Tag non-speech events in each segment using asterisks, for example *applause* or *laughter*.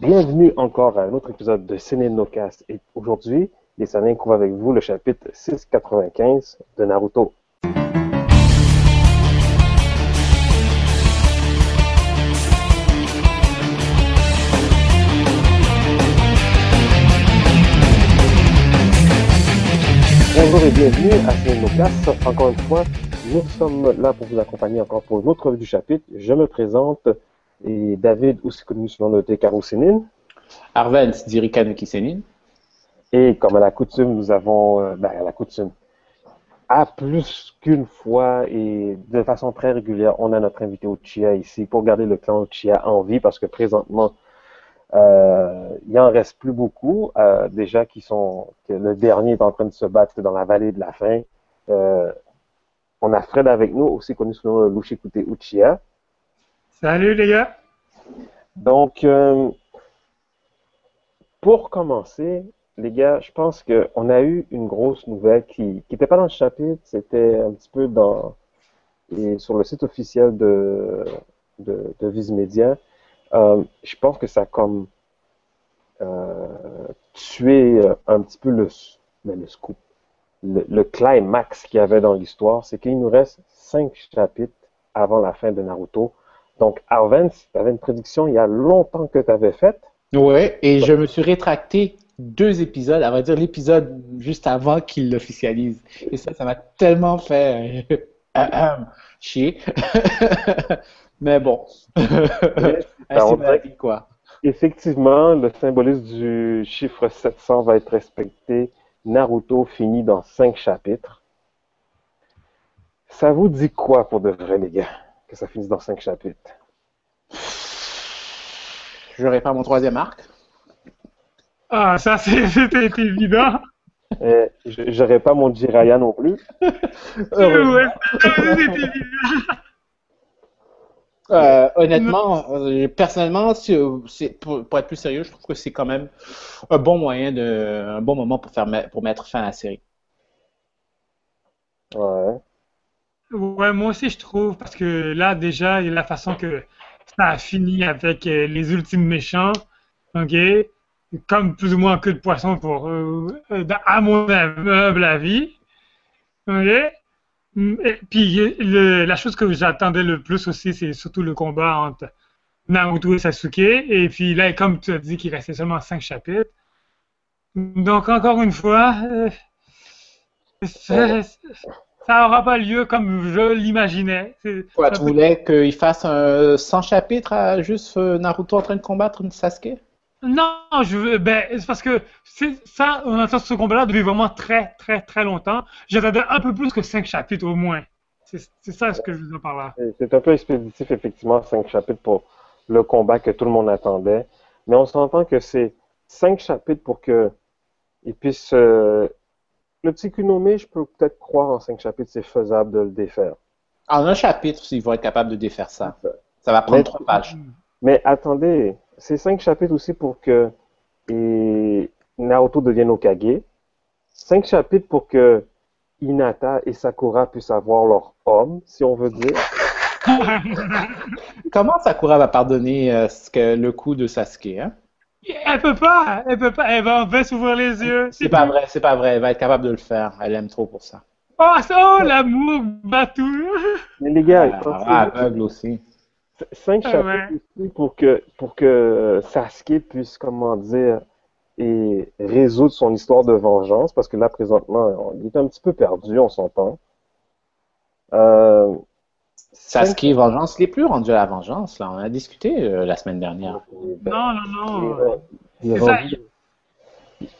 Bienvenue encore à un autre épisode de Ciné Nocast. Et aujourd'hui, les Sanin couvrent avec vous le chapitre 695 de Naruto. Bonjour et bienvenue à Ciné Nocast. Encore une fois, nous sommes là pour vous accompagner encore pour une autre revue du chapitre. Je me présente, et David, aussi connu sous le nom de Tekaro Sénine. Arven Dirikanuki Senin. Et comme à la coutume, nous avons, euh, ben, à la coutume, à plus qu'une fois et de façon très régulière, on a notre invité Uchiha ici pour garder le clan Uchiha en vie parce que présentement, euh, il en reste plus beaucoup. euh, déjà qui sont, que le dernier est en train de se battre dans la vallée de la faim. Euh, on a Fred avec nous, aussi connu sous le nom de Lushikute Uchiha. Salut les gars! Donc, euh, pour commencer, les gars, je pense qu'on a eu une grosse nouvelle qui n'était pas dans le chapitre, c'était un petit peu dans et sur le site officiel de, de, Viz. Euh, je pense que ça a comme euh, tué un petit peu le, le scoop, le, le climax qu'il y avait dans l'histoire, c'est qu'il nous reste cinq chapitres avant la fin de Naruto. Donc, Arven, tu avais une prédiction il y a longtemps que tu avais faite. Ouais, et je me suis rétracté deux épisodes, à vrai dire l'épisode juste avant qu'il l'officialise. Et ça, ça m'a tellement fait euh, ahem, chier. *laughs* Mais bon, *laughs* Ben, c'est ma dirait vie, quoi. Effectivement, le symbolisme du chiffre 700 va être respecté. Naruto finit dans cinq chapitres. Ça vous dit quoi pour de vrai, les gars, que ça finisse dans cinq chapitres? J'aurai pas mon troisième arc. Ah, ça *laughs* c'était évident! Je- J'aurais pas mon Jiraya non plus. *laughs* Ouais. Euh, honnêtement, euh, personnellement, pour, pour être plus sérieux, je trouve que c'est quand même un bon moyen de, un bon moment pour faire pour mettre fin à la série. Ouais. Ouais, moi aussi je trouve, parce que là déjà, il y a la façon que ça a fini avec euh, les ultimes méchants, ok? Comme plus ou moins un queue de poisson pour, euh, euh, à mon humble avis, ok? Et puis le- la chose que j'attendais le plus aussi, c'est surtout le combat entre Naruto et Sasuke. Et puis là, comme tu as dit qu'il restait seulement cinq chapitres. Donc encore une fois, euh, ça n'aura pas lieu comme je l'imaginais. Quoi, tu voulais qu'il fasse un 100 chapitres à juste euh, Naruto en train de combattre une Sasuke? Non, je veux, ben, c'est parce que c'est- ça, on attend ce combat-là depuis vraiment très, très, très longtemps. J'attendais un peu plus que cinq chapitres au moins. C'est ça ce que je veux dire par là. C'est- un peu expéditif, effectivement, cinq chapitres pour le combat que tout le monde attendait. Mais on s'entend que c'est cinq chapitres pour que il puisse. euh, le petit Kunome, je peux peut-être croire en cinq chapitres, c'est faisable de le défaire. En un chapitre, ils vont être capables de défaire ça. Ça va prendre Mais- trois pages. Mais attendez, c'est cinq chapitres aussi pour que et Naruto devienne Okage. Cinq chapitres pour que Hinata et Sakura puissent avoir leur homme, si on veut dire. *laughs* Comment Sakura va pardonner euh, ce que, le coup de Sasuke? Hein? Elle peut pas, elle peut pas, elle va enfin s'ouvrir les yeux. C'est pas vrai, c'est pas vrai. Elle va être capable de le faire. Elle aime trop pour ça. Oh, ça, oh, l'amour bat tout. Mais les gars, Ah, pensez- aveugle aussi. cinq Ah chapitres ouais. aussi pour que pour que Sasuke puisse comment dire et résoudre son histoire de vengeance parce que là présentement il est un petit peu perdu on s'entend euh, Sasuke, vengeance, il est plus rendu à la vengeance. Là. On a discuté euh, la semaine dernière. Non, non, il, non. est- il est rendu,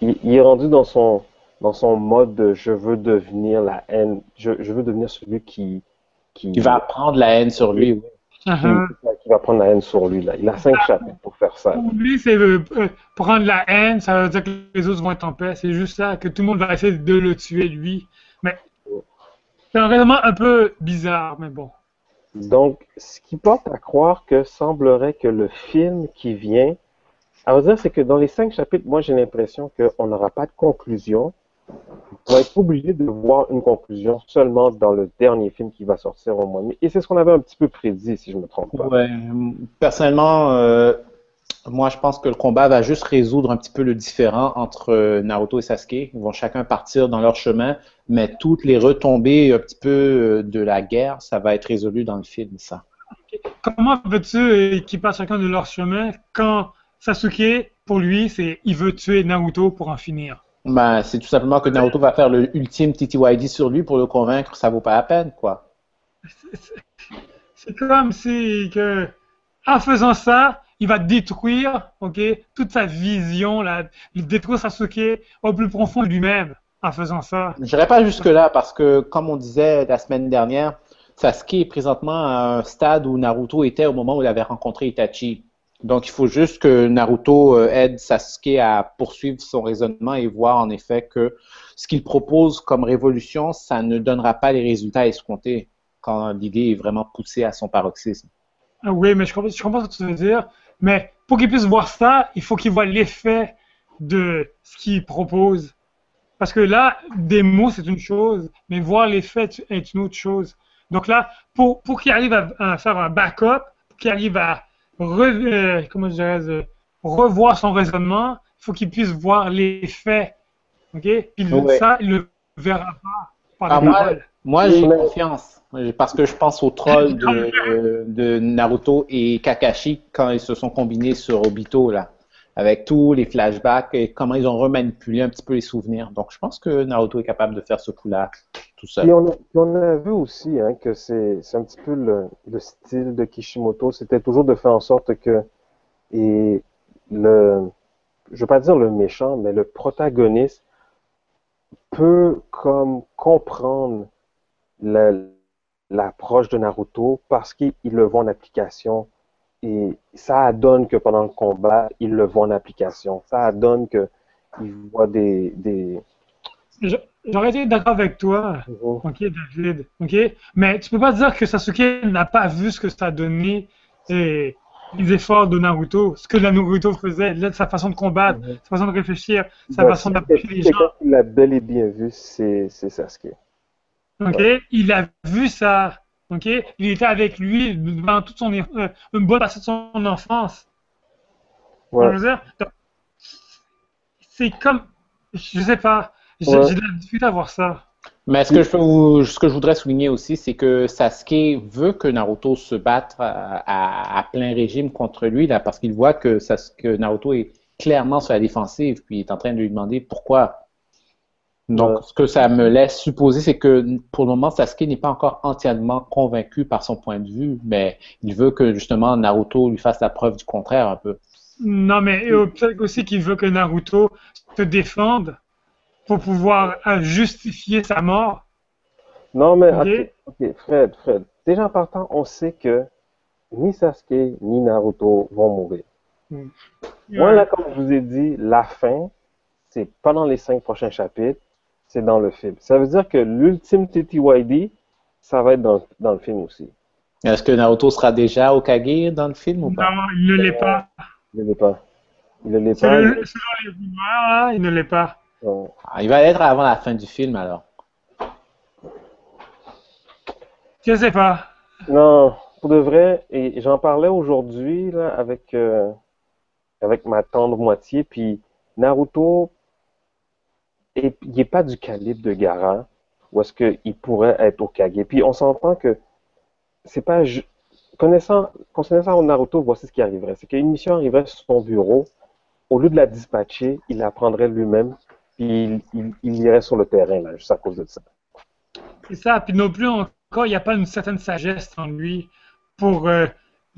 il- il est rendu dans son dans son mode de je veux devenir la haine je, je veux devenir celui qui qui, Il va prendre la haine sur lui. oui. qui, Uh-huh. qui va prendre la haine sur lui là il a cinq chapitres pour faire ça Pour lui, c'est euh, euh, prendre la haine, ça veut dire que les autres vont être en paix. C'est juste ça, que tout le monde va essayer de le tuer, lui. Mais c'est vraiment un peu bizarre, mais bon. Donc, ce qui porte à croire que semblerait que le film qui vient, à vrai dire, c'est que dans les cinq chapitres, moi j'ai l'impression qu'on n'aura pas de conclusion. On va être obligé de voir une conclusion seulement dans le dernier film qui va sortir au mois de mai. Et c'est ce qu'on avait un petit peu prédit, si je me trompe pas. Ouais, personnellement, euh, Moi, je pense que le combat va juste résoudre un petit peu le différent entre euh, Naruto et Sasuke. Ils vont chacun partir dans leur chemin, mais toutes les retombées un petit peu euh, de la guerre, ça va être résolu dans le film, ça. Comment veux-tu euh, qu'ils passent chacun de leur chemin quand Sasuke, pour lui, c'est il veut tuer Naruto pour en finir? Ben, c'est tout simplement que Naruto va faire le ultime TTYD sur lui pour le convaincre que ça vaut pas la peine, quoi. C'est comme si que, en faisant ça, il va détruire, ok, toute sa vision, là, il détruire Sasuke au plus profond de lui-même en faisant ça. Je n'irai pas jusque-là parce que, comme on disait la semaine dernière, Sasuke est présentement à un stade où Naruto était au moment où il avait rencontré Itachi. Donc, il faut juste que Naruto euh, aide Sasuke à poursuivre son raisonnement et voir en effet que ce qu'il propose comme révolution, ça ne donnera pas les résultats escomptés quand l'idée est vraiment poussée à son paroxysme. Ah oui, mais je comprends, je comprends ce que tu veux dire. Mais pour qu'il puisse voir ça, il faut qu'il voit l'effet de ce qu'il propose. Parce que là, des mots, c'est une chose, mais voir l'effet est une autre chose. Donc là, pour, pour qu'il arrive à, à faire un backup, pour qu'il arrive à re- euh, comment je dirais, euh, revoir son raisonnement, il faut qu'il puisse voir l'effet. OK? Puis Ouais. ça, il le verra pas par Ah, moi. Moi j'ai Mais- confiance parce que je pense au troll de, de Naruto et Kakashi quand ils se sont combinés sur Obito là, avec tous les flashbacks et comment ils ont remanipulé un petit peu les souvenirs. Donc je pense que Naruto est capable de faire ce coup-là tout seul. on a, puis on a vu aussi hein, que c'est un petit peu le, le style de Kishimoto, c'était toujours de faire en sorte que et le, je veux pas dire le méchant, mais le protagoniste peut comme comprendre l'approche de Naruto parce qu'il il le voit en application et ça donne que pendant le combat, il le voit en application. Ça donne que il voit des, des... J'aurais été d'accord avec toi. Ok, David. Ok, mais tu peux pas dire que Sasuke n'a pas vu ce que ça a donné et les efforts de Naruto, ce que Naruto faisait, sa façon de combattre, Mhm. sa façon de réfléchir, sa Ben, façon si d'approcher les gens. qui l'a bel et bien vu, c'est Sasuke. Ok, il a vu ça. Ok, il était avec lui pendant toute son euh, une bonne partie de son enfance. Ouais. C'est comme, je sais pas, j'ai Ouais. de la difficulté à voir ça. Mais ce que, je peux vous- ce que je voudrais souligner aussi, c'est que Sasuke veut que Naruto se batte à, à- à plein régime contre lui, là, parce qu'il voit que, Sas- que Naruto est clairement sur la défensive, puis il est en train de lui demander pourquoi. Donc, Ouais. ce que ça me laisse supposer, c'est que pour le moment, Sasuke n'est pas encore entièrement convaincu par son point de vue, mais il veut que justement Naruto lui fasse la preuve du contraire un peu. Non, mais euh, peut-être aussi qu'il veut que Naruto se défende pour pouvoir euh, justifier sa mort. Non, mais Ok. ok, ok, Fred, Fred. Déjà en partant, on sait que ni Sasuke ni Naruto vont mourir. Moi, là, comme je vous ai dit, la fin, c'est pendant les cinq prochains chapitres, c'est dans le film. Ça veut dire que l'ultime TTYD, ça va être dans, dans le film aussi. Est-ce que Naruto sera déjà Okage dans le film ou pas? Non, il ne l'est pas. Il ne l'est pas. Il ne l'est pas. Selon, les rumeurs, là, il ne l'est pas. Ouais. Ah, il va l'être avant la fin du film alors. Je sais pas. Non, pour de vrai, et j'en parlais aujourd'hui là avec euh, avec ma tendre moitié, puis Naruto, il est pas du calibre de Gaara, ou est-ce qu'il pourrait être Hokage. Puis on s'entend que c'est pas connaissant connaissant Naruto, voici ce qui arriverait, c'est qu'une mission arriverait sur son bureau, au lieu de la dispatcher, il la prendrait lui-même, puis il, il, il irait sur le terrain là, juste à cause de ça. C'est ça. Puis non plus encore, il n'y a pas une certaine sagesse en lui pour euh,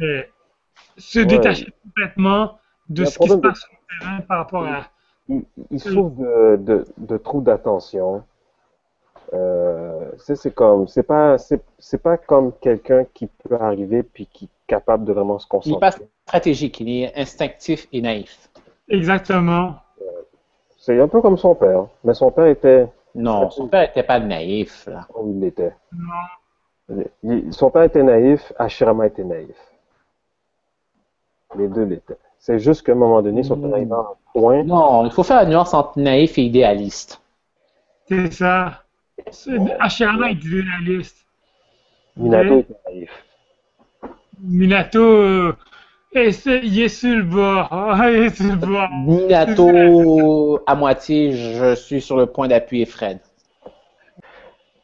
euh, se Ouais. détacher complètement de ce qui se passe sur le terrain par rapport à. Il, il souffre de, de, de trop d'attention. Euh, c'est c'est comme, c'est pas, c'est c'est pas comme quelqu'un qui peut arriver puis qui est capable de vraiment se Il n'est pas concentrer. stratégique, il est instinctif et naïf. Exactement. C'est un peu comme son père, mais son père était, Non, son père n'était pas naïf. Là. oh, il l'était. Non. Il- son père était naïf, Hashirama était naïf. Les deux l'étaient. C'est juste qu'à un moment donné, ils sont Mm. arrivés à un point. Non, il faut faire la nuance entre naïf et idéaliste. C'est ça. C'est- Hashirama est idéaliste. Minato était naïf. Minato, euh, Et c'est, il est sur le bord. *laughs* Ah, il est sur le bord. Minato à moitié, je suis sur le point d'appuyer Fred.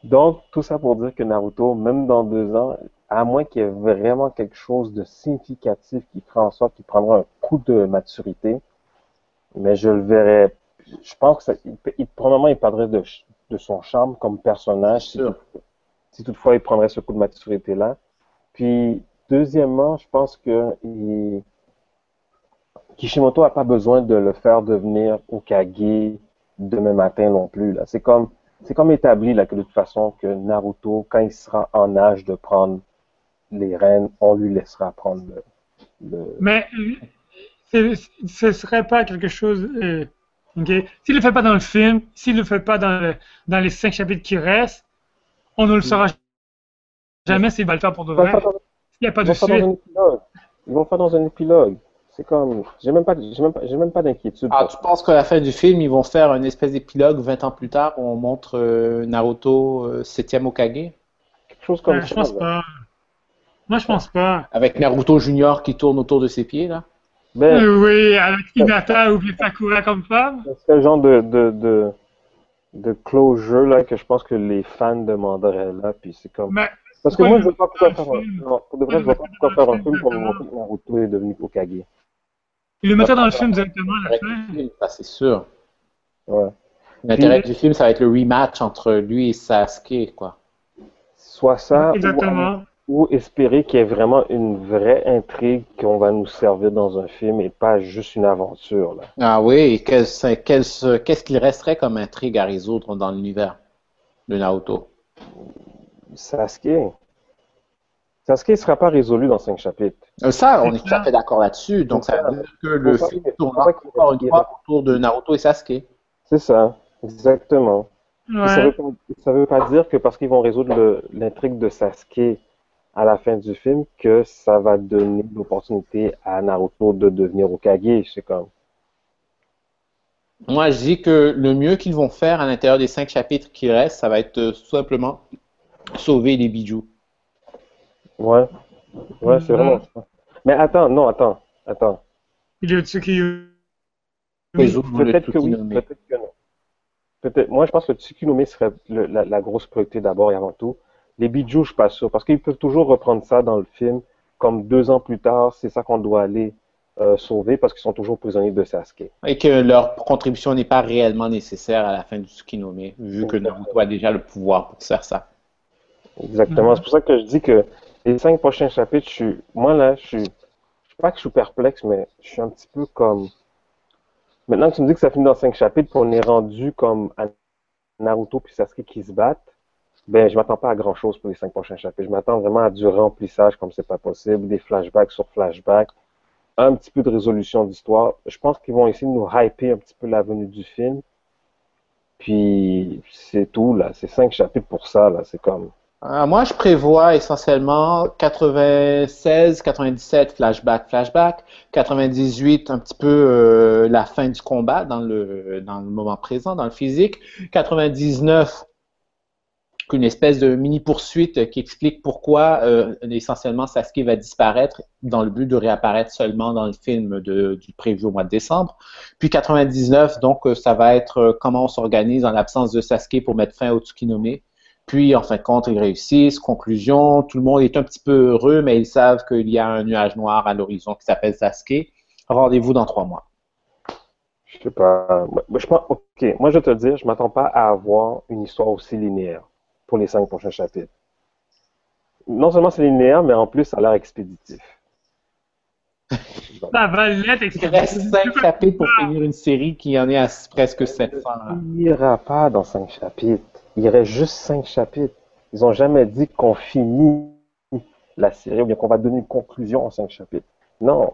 Donc, tout ça pour dire que Naruto, même dans deux ans, à moins qu'il y ait vraiment quelque chose de significatif qui fera en sorte qu'il prendra un coup de maturité, mais je le verrais, je pense que ça, il, il- probablement il perdrait de, de son charme comme personnage si, Sûr. tout- si toutefois il prendrait ce coup de maturité-là. Puis, deuxièmement, je pense que il- Kishimoto n'a pas besoin de le faire devenir Okage demain matin non plus. Là. C'est comme, c'est comme établi là, que de toute façon que Naruto, quand il sera en âge de prendre les rênes, on lui laissera prendre le, le- Mais ce serait pas quelque chose. euh, ok? S'il le fait pas dans le film, s'il le fait pas dans, le- dans les cinq chapitres qui restent, on ne le saura jamais s'il va le faire pour de vrai. S'il n'y a pas ils de suite. un épilogue. Ils vont faire dans un épilogue. C'est comme, j'ai même pas, j'ai même pas, j'ai même pas d'inquiétude. Ah, tu penses qu'à la fin du film, ils vont faire une espèce d'épilogue 20 ans plus tard où on montre euh, Naruto euh, 7e Okage quelque chose comme Euh, ça. je pense là. pas. Moi, je pense pas. avec Naruto Junior qui tourne autour de ses pieds là? Ben, oui, avec Hinata ou bien Sakura comme femme. c'est le genre de, de, de, de closure là que je pense que les fans demanderaient là, puis c'est comme. Mais Parce que moi, je vois le pas pourquoi faire un film? non, pour de vrai, je vois pas Pourquoi faire un film pour le montrer que Naruto est devenu Hokage. il le mettait dans le film directement à la fin. C'est sûr. Ouais. L'intérêt du film, ça va être le rematch entre lui et Sasuke, quoi. Soit ça, Exactement. ou espérer qu'il y ait vraiment une vraie intrigue qu'on va nous servir dans un film et pas juste une aventure là. Ah oui, et quel- c'est- quel- ce- qu'est-ce qu'il resterait comme intrigue à résoudre dans l'univers de Naruto? Sasuke. Sasuke ne sera pas résolu dans cinq chapitres. Euh, Ça, on est tout à fait d'accord là-dessus. Donc, ça veut dire que le film encore une fois autour de Naruto et Sasuke. C'est ça, exactement. Ça Ouais. veut pas, ça veut pas dire que parce qu'ils vont résoudre l'intrigue de Sasuke à la fin du film que ça va donner l'opportunité à Naruto de devenir Hokage. C'est comme. Moi, je dis que le mieux qu'ils vont faire à l'intérieur des cinq chapitres qui restent, ça va être euh, tout simplement sauver les bijoux. Ouais. Ouais, c'est vraiment ça. Mais attends, non, attends, attends. Il qui. Résoudre le Peut-être que oui, peut-être que non. Peut-être. Moi, je pense que le Tsukinome serait le- la, la grosse priorité d'abord et avant tout. Les bijoux, je suis pas sûr, parce qu'ils peuvent toujours reprendre ça dans le film, comme deux ans plus tard, c'est ça qu'on doit aller euh, sauver parce qu'ils sont toujours prisonniers de Sasuke. Et que leur contribution n'est pas réellement nécessaire à la fin du Tsukinome, vu que. Naruto a déjà le pouvoir pour faire ça. Exactement. Mhm. C'est pour ça que je dis que les cinq prochains chapitres, je suis, moi là, je suis, je sais pas que je suis perplexe, mais je suis un petit peu comme, maintenant que tu me dis que ça finit dans cinq chapitres, puis on est rendu comme à Naruto puis Sasuke qui se battent, ben, je m'attends pas à grand chose pour les cinq prochains chapitres. Je m'attends vraiment à du remplissage comme c'est pas possible, des flashbacks sur flashbacks, un petit peu de résolution d'histoire. Je pense qu'ils vont essayer de nous hyper un petit peu la venue du film. Puis, c'est tout, là. C'est cinq chapitres pour ça, là. C'est comme, Euh, moi, je prévois essentiellement 96, 97 flashback, flashback, 98 un petit peu euh, la fin du combat dans le dans le moment présent, dans le physique, 99 une espèce de mini poursuite qui explique pourquoi euh, essentiellement Sasuke va disparaître dans le but de réapparaître seulement dans le film du prévu au mois de décembre. Puis 99, donc euh, ça va être euh, comment on s'organise en l'absence de Sasuke pour mettre fin au Tsukinome. Puis, en fin de compte, ils réussissent. Conclusion, tout le monde est un petit peu heureux, mais ils savent qu'il y a un nuage noir à l'horizon qui s'appelle Sasuke. Rendez-vous dans trois mois. Je sais pas. Je pense, ok, moi je te je m'attends pas à avoir une histoire aussi linéaire pour les cinq prochains chapitres. Non seulement c'est linéaire, mais en plus ça a l'air expéditif. Ça va l'être, Il reste cinq chapitres pour finir une série qui en est à presque 700. là. Il ira pas dans cinq chapitres. Il reste juste cinq chapitres. Ils ont jamais dit qu'on finit la série ou bien qu'on va donner une conclusion en cinq chapitres. Non.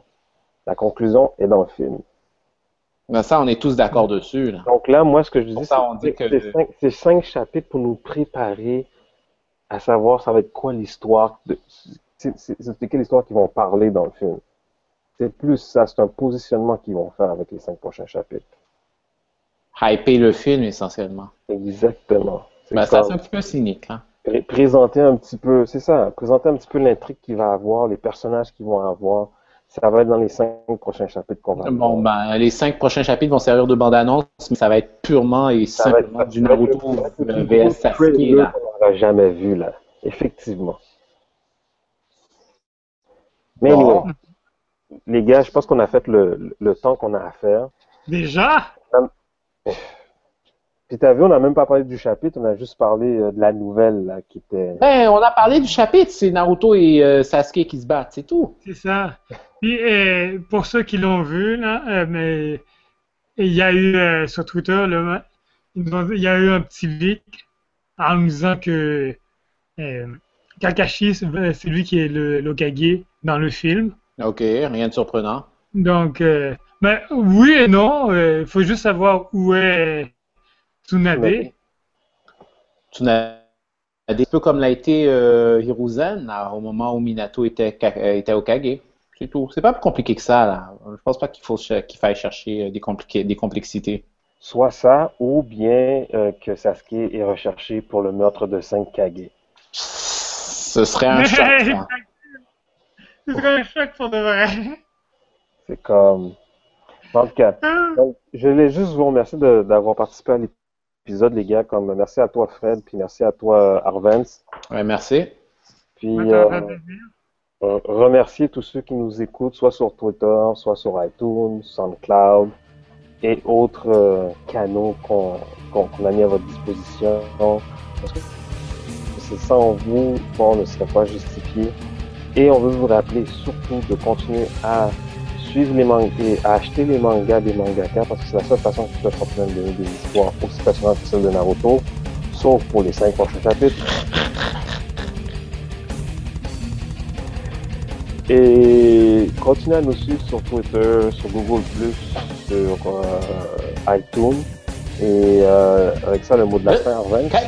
La conclusion est dans le film. Ben, ça, on est tous d'accord dessus. Là. Donc là, moi, ce que je dis, c'est que- c'est cinq, cinq chapitres pour nous préparer à savoir ça va être quoi l'histoire, de, c'est quelle histoire qu'ils vont parler dans le film. C'est plus ça, c'est un positionnement qu'ils vont faire avec les cinq prochains chapitres. Hyper le film, essentiellement. Exactement. Ben, ça, c'est un petit peu cynique. Hein. pré- présenter un petit peu, c'est ça, présenter un petit peu l'intrigue qu'il va avoir, les personnages qu'ils vont avoir. Ça va être dans les cinq prochains chapitres qu'on va Bon, ben, les cinq prochains chapitres vont servir de bande-annonce, mais ça va être purement et Ça être- simplement du Naruto le euh, VS Sasuke, là. qu'on n'aura jamais vu, là. Effectivement. Mais Bon. anyway, les gars, je pense qu'on a fait le, le temps qu'on a à faire. Déjà? Puis t'as vu, on n'a même pas parlé du chapitre, on a juste parlé euh, de la nouvelle, là, qui était... Ben, on a parlé du chapitre, c'est Naruto et euh, Sasuke qui se battent, c'est tout. C'est ça. Puis, euh, pour ceux qui l'ont vu, là, euh, mais il y a eu euh, sur Twitter, il y a eu un petit leak en nous disant que euh, Kakashi, c'est lui qui est le l'Okage dans le film. Ok, rien de surprenant. Donc, euh, ben, oui et non. Il faut juste savoir où est Tsunade. Tsunade, un peu comme l'a été euh, Hiruzen là, au moment où Minato était, euh, était Okage. C'est tout. C'est pas plus compliqué que ça, là. Je pense pas qu'il faut qu'il faille chercher euh, des, compliqués, des complexités. Soit ça, ou bien euh, que Sasuke est recherché pour le meurtre de 5 Kage. Ce serait un choc, ça. *laughs* Ce serait un choc pour de vrai. C'est comme... En tout cas, Ah. je voulais juste vous remercier d'avoir participé à l'épisode, les gars. Comme, merci à toi, Fred, puis merci à toi, Arvens. Ouais, merci. Puis euh, euh, remercier tous ceux qui nous écoutent, soit sur Twitter, soit sur iTunes, SoundCloud et autres euh, canaux qu'on a mis à votre disposition. Parce que c'est sans vous, bon, ne serait pas justifié. Et on veut vous rappeler surtout de continuer à suivre les mangas acheter les mangas des mangaka parce que c'est la seule façon qu'ils peuvent continuer à donner des histoires aussi passionnantes que celles de Naruto, sauf pour les cinq prochains chapitres. Et continuez à nous suivre sur Twitter, sur Google+, sur euh, iTunes. Et euh, avec ça, le mot de la fin, Arven. Ka-